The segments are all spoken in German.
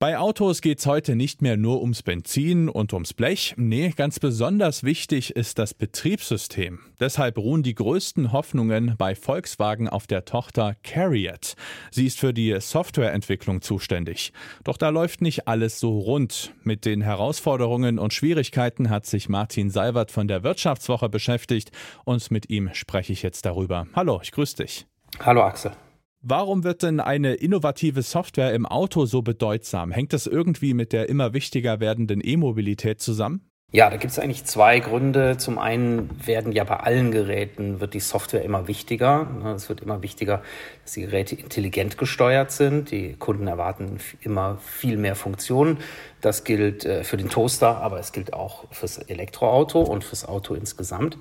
Bei Autos geht's heute nicht mehr nur ums Benzin und ums Blech. Nee, ganz besonders wichtig ist das Betriebssystem. Deshalb ruhen die größten Hoffnungen bei Volkswagen auf der Tochter Carriot. Sie ist für die Softwareentwicklung zuständig. Doch da läuft nicht alles so rund. Mit den Herausforderungen und Schwierigkeiten hat sich Martin Seibert von der Wirtschaftswoche beschäftigt und mit ihm spreche ich jetzt darüber. Hallo, ich grüße dich. Hallo Axel. Warum wird denn eine innovative Software im Auto so bedeutsam? Hängt das irgendwie mit der immer wichtiger werdenden E-Mobilität zusammen? Ja, da gibt es eigentlich zwei Gründe. Zum einen werden ja bei allen Geräten wird die Software immer wichtiger. Ne, es wird immer wichtiger, dass die Geräte intelligent gesteuert sind. Die Kunden erwarten immer viel mehr Funktionen. Das gilt äh, für den Toaster, aber es gilt auch fürs Elektroauto und fürs Auto insgesamt.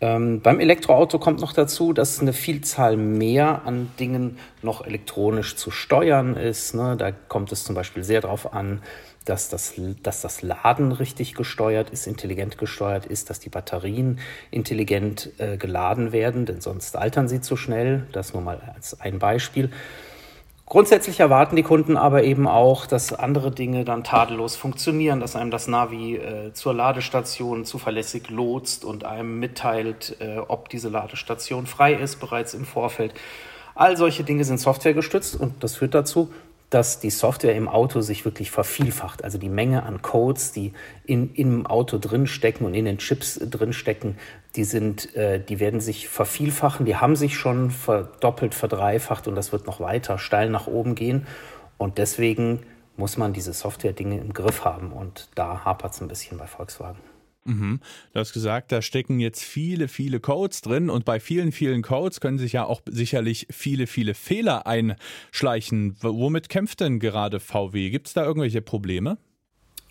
Ähm, beim Elektroauto kommt noch dazu, dass eine Vielzahl mehr an Dingen noch elektronisch zu steuern ist. Ne? Da kommt es zum Beispiel sehr darauf an, dass das, dass das Laden richtig gesteuert ist, intelligent gesteuert ist, dass die Batterien intelligent äh, geladen werden, denn sonst altern sie zu schnell. Das nur mal als ein Beispiel. Grundsätzlich erwarten die Kunden aber eben auch, dass andere Dinge dann tadellos funktionieren, dass einem das Navi äh, zur Ladestation zuverlässig lotst und einem mitteilt, äh, ob diese Ladestation frei ist bereits im Vorfeld. All solche Dinge sind softwaregestützt und das führt dazu, dass die Software im Auto sich wirklich vervielfacht. Also die Menge an Codes, die in, im Auto drinstecken und in den Chips drinstecken, die sind, äh, die werden sich vervielfachen. Die haben sich schon verdoppelt, verdreifacht und das wird noch weiter steil nach oben gehen. Und deswegen muss man diese Software-Dinge im Griff haben. Und da hapert es ein bisschen bei Volkswagen. Mhm. Du hast gesagt, da stecken jetzt viele, viele Codes drin und bei vielen, vielen Codes können sich ja auch sicherlich viele, viele Fehler einschleichen. Womit kämpft denn gerade VW? Gibt es da irgendwelche Probleme?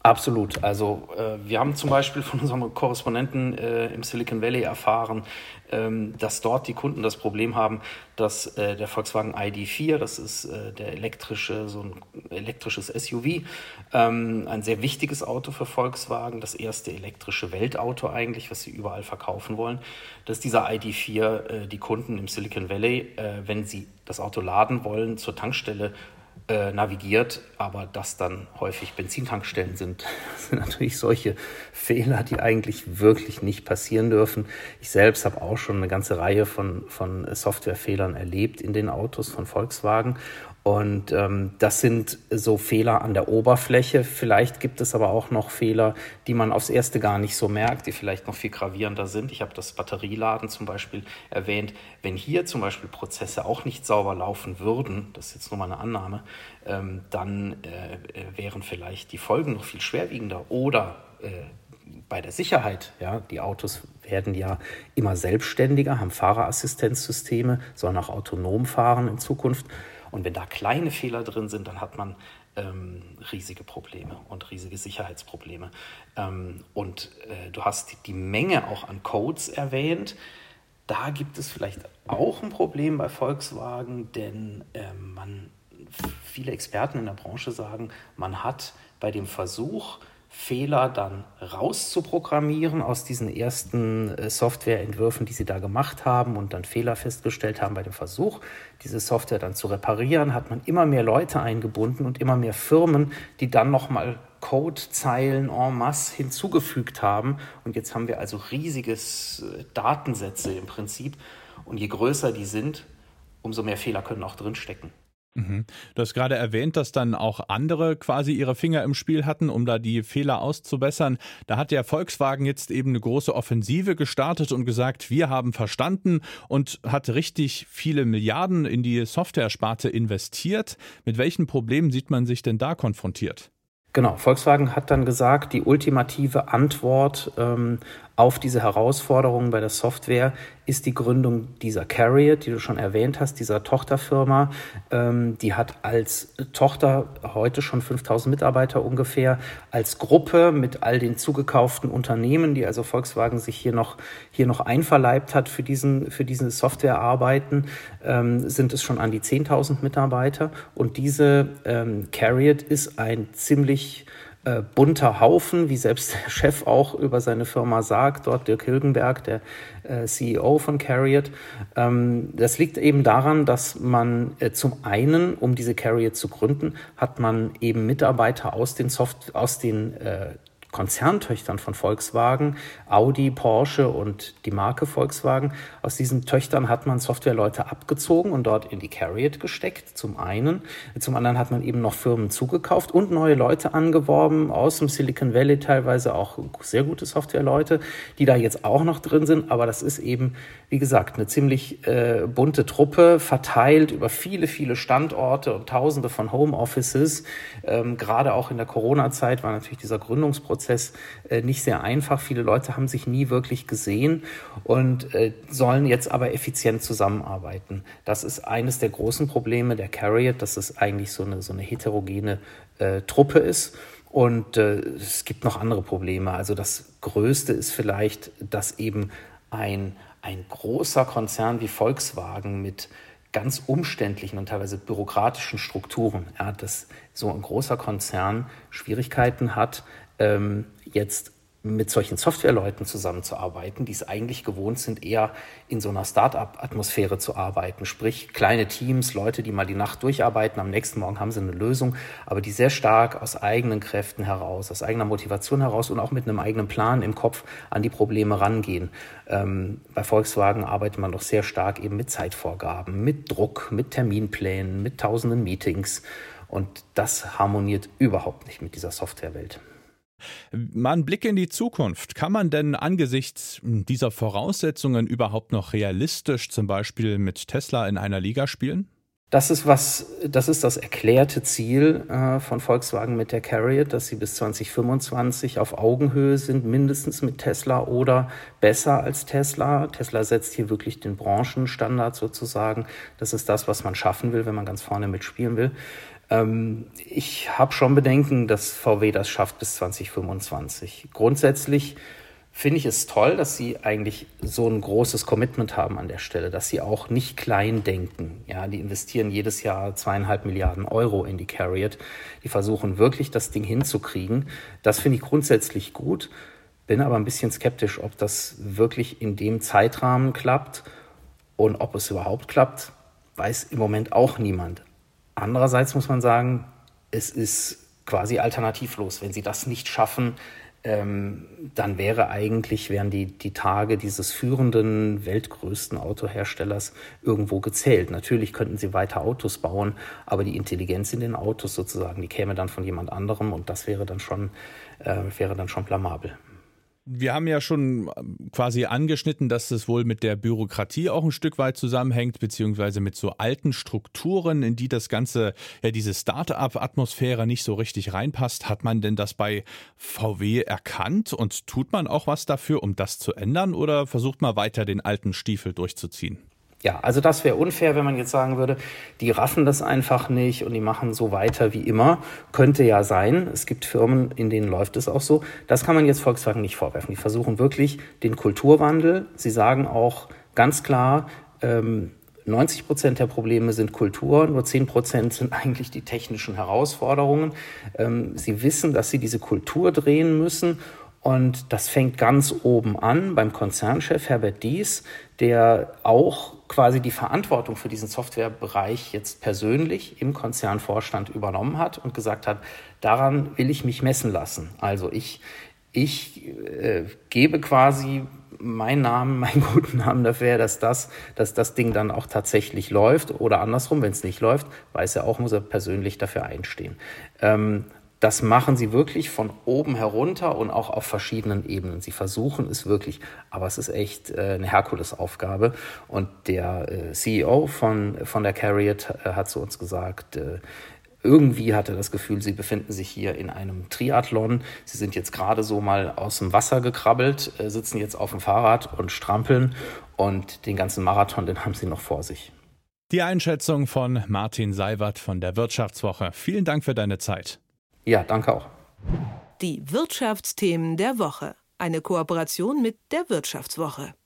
Absolut. Also äh, wir haben zum Beispiel von unserem Korrespondenten äh, im Silicon Valley erfahren, ähm, dass dort die Kunden das Problem haben, dass äh, der Volkswagen ID4, das ist äh, der elektrische, so ein elektrisches SUV, ähm, ein sehr wichtiges Auto für Volkswagen, das erste elektrische Weltauto eigentlich, was sie überall verkaufen wollen, dass dieser ID4 äh, die Kunden im Silicon Valley, äh, wenn sie das Auto laden wollen, zur Tankstelle äh, navigiert, aber das dann häufig Benzintankstellen sind. Sind natürlich solche Fehler, die eigentlich wirklich nicht passieren dürfen. Ich selbst habe auch schon eine ganze Reihe von, von Softwarefehlern erlebt in den Autos von Volkswagen und ähm, das sind so Fehler an der Oberfläche. Vielleicht gibt es aber auch noch Fehler, die man aufs Erste gar nicht so merkt, die vielleicht noch viel gravierender sind. Ich habe das Batterieladen zum Beispiel erwähnt. Wenn hier zum Beispiel Prozesse auch nicht sauber laufen würden, das ist jetzt nur mal eine Annahme, ähm, dann äh, äh wären vielleicht die Folgen noch viel schwerwiegender. Oder äh, bei der Sicherheit, ja, die Autos werden ja immer selbstständiger, haben Fahrerassistenzsysteme, sollen auch autonom fahren in Zukunft. Und wenn da kleine Fehler drin sind, dann hat man ähm, riesige Probleme und riesige Sicherheitsprobleme. Ähm, und äh, du hast die Menge auch an Codes erwähnt. Da gibt es vielleicht auch ein Problem bei Volkswagen, denn äh, man, viele Experten in der Branche sagen, man hat bei dem Versuch, Fehler dann rauszuprogrammieren aus diesen ersten äh, Softwareentwürfen, die sie da gemacht haben und dann Fehler festgestellt haben bei dem Versuch, diese Software dann zu reparieren, hat man immer mehr Leute eingebunden und immer mehr Firmen, die dann nochmal Codezeilen en masse hinzugefügt haben. Und jetzt haben wir also riesiges äh, Datensätze im Prinzip. Und je größer die sind, umso mehr Fehler können auch drinstecken. Mhm. Du hast gerade erwähnt, dass dann auch andere quasi ihre Finger im Spiel hatten, um da die Fehler auszubessern. Da hat der Volkswagen jetzt eben eine große Offensive gestartet und gesagt, wir haben verstanden und hat richtig viele Milliarden in die Software-Sparte investiert. Mit welchen Problemen sieht man sich denn da konfrontiert? Genau, Volkswagen hat dann gesagt, die ultimative Antwort ähm, auf diese Herausforderungen bei der Software ist die Gründung dieser Carriot, die du schon erwähnt hast, dieser Tochterfirma. Ähm, die hat als Tochter heute schon 5000 Mitarbeiter ungefähr. Als Gruppe mit all den zugekauften Unternehmen, die also Volkswagen sich hier noch, hier noch einverleibt hat für diesen, für diese Softwarearbeiten, ähm, sind es schon an die 10.000 Mitarbeiter. Und diese ähm, Carriot ist ein ziemlich äh, bunter Haufen, wie selbst der Chef auch über seine Firma sagt, dort Dirk Hilgenberg, der äh, CEO von Carriot. Ähm, das liegt eben daran, dass man äh, zum einen, um diese Carriot zu gründen, hat man eben Mitarbeiter aus den Soft aus den äh, Konzerntöchtern von Volkswagen, Audi, Porsche und die Marke Volkswagen. Aus diesen Töchtern hat man Softwareleute abgezogen und dort in die Carriot gesteckt, zum einen. Zum anderen hat man eben noch Firmen zugekauft und neue Leute angeworben, aus dem Silicon Valley teilweise auch sehr gute Softwareleute, die da jetzt auch noch drin sind. Aber das ist eben, wie gesagt, eine ziemlich äh, bunte Truppe, verteilt über viele, viele Standorte und tausende von Homeoffices. Ähm, gerade auch in der Corona-Zeit war natürlich dieser Gründungsprozess Prozess äh, nicht sehr einfach. Viele Leute haben sich nie wirklich gesehen und äh, sollen jetzt aber effizient zusammenarbeiten. Das ist eines der großen Probleme der Carriot, dass es eigentlich so eine, so eine heterogene äh, Truppe ist. Und äh, es gibt noch andere Probleme. Also das Größte ist vielleicht, dass eben ein, ein großer Konzern wie Volkswagen mit ganz umständlichen und teilweise bürokratischen Strukturen, ja, dass so ein großer Konzern Schwierigkeiten hat, ähm, jetzt mit solchen Softwareleuten zusammenzuarbeiten, die es eigentlich gewohnt sind, eher in so einer Start-up-Atmosphäre zu arbeiten. Sprich, kleine Teams, Leute, die mal die Nacht durcharbeiten, am nächsten Morgen haben sie eine Lösung, aber die sehr stark aus eigenen Kräften heraus, aus eigener Motivation heraus und auch mit einem eigenen Plan im Kopf an die Probleme rangehen. Ähm, bei Volkswagen arbeitet man doch sehr stark eben mit Zeitvorgaben, mit Druck, mit Terminplänen, mit tausenden Meetings. Und das harmoniert überhaupt nicht mit dieser Softwarewelt. Mal ein Blick in die Zukunft. Kann man denn angesichts dieser Voraussetzungen überhaupt noch realistisch zum Beispiel mit Tesla in einer Liga spielen? Das ist was, das ist das erklärte Ziel äh, von Volkswagen mit der Carriot, dass sie bis 2025 auf Augenhöhe sind, mindestens mit Tesla oder besser als Tesla. Tesla setzt hier wirklich den Branchenstandard sozusagen. Das ist das, was man schaffen will, wenn man ganz vorne mitspielen will. Ähm, ich habe schon Bedenken, dass VW das schafft bis 2025. Grundsätzlich finde ich es toll, dass sie eigentlich so ein großes Commitment haben an der Stelle, dass sie auch nicht klein denken. Ja, die investieren jedes Jahr zweieinhalb Milliarden Euro in die Carriot. Die versuchen wirklich, das Ding hinzukriegen. Das finde ich grundsätzlich gut. Bin aber ein bisschen skeptisch, ob das wirklich in dem Zeitrahmen klappt und ob es überhaupt klappt, weiß im Moment auch niemand. Andererseits muss man sagen, es ist quasi alternativlos. Wenn sie das nicht schaffen, ähm, dann wäre eigentlich, wären die, die Tage dieses führenden, weltgrößten Autoherstellers irgendwo gezählt. Natürlich könnten sie weiter Autos bauen, aber die Intelligenz in den Autos sozusagen, die käme dann von jemand anderem und das wäre dann schon, äh, wäre dann schon blamabel. Wir haben ja schon ähm, quasi angeschnitten, dass es wohl mit der Bürokratie auch ein Stück weit zusammenhängt, beziehungsweise mit so alten Strukturen, in die das Ganze, ja, diese Start-up-Atmosphäre nicht so richtig reinpasst. Hat man denn das bei VW erkannt und tut man auch was dafür, um das zu ändern oder versucht man weiter den alten Stiefel durchzuziehen? Ja, also das wäre unfair, wenn man jetzt sagen würde, die raffen das einfach nicht und die machen so weiter wie immer. Könnte ja sein. Es gibt Firmen, in denen läuft es auch so. Das kann man jetzt Volkswagen nicht vorwerfen. Die versuchen wirklich den Kulturwandel. Sie sagen auch ganz klar, ähm, 90 Prozent der Probleme sind Kultur, nur 10 Prozent sind eigentlich die technischen Herausforderungen. Ähm, sie wissen, dass sie diese Kultur drehen müssen und das fängt ganz oben an beim Konzernchef Herbert Dies, der auch quasi die Verantwortung für diesen Softwarebereich jetzt persönlich im Konzernvorstand übernommen hat und gesagt hat, daran will ich mich messen lassen. Also ich, ich äh, gebe quasi meinen Namen, meinen guten Namen dafür, dass das, dass das Ding dann auch tatsächlich läuft oder andersrum, wenn es nicht läuft, weiß er auch, muss er persönlich dafür einstehen. Ähm, das machen sie wirklich von oben herunter und auch auf verschiedenen Ebenen. Sie versuchen es wirklich, aber es ist echt äh, eine Herkulesaufgabe. Und der äh, CEO von, von der Carriot äh, hat zu uns gesagt, irgendwie hat er das Gefühl, sie befinden sich hier in einem Triathlon. Sie sind jetzt gerade so mal aus dem Wasser gekrabbelt, sitzen jetzt auf dem Fahrrad und strampeln und den ganzen Marathon, den haben sie noch vor sich. Die Einschätzung von Martin Seiwert von der Wirtschaftswoche. Vielen Dank für deine Zeit. Ja, danke auch. Die Wirtschaftsthemen der Woche. Eine Kooperation mit der Wirtschaftswoche.